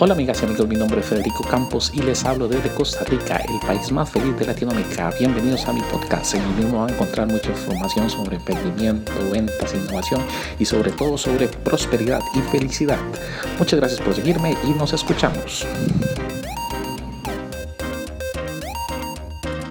Hola amigas y amigos, mi nombre es Federico Campos y les hablo desde Costa Rica, el país más feliz de Latinoamérica. Bienvenidos a mi podcast. En el mismo van a encontrar mucha información sobre emprendimiento, ventas, innovación y sobre todo sobre prosperidad y felicidad. Muchas gracias por seguirme y nos escuchamos.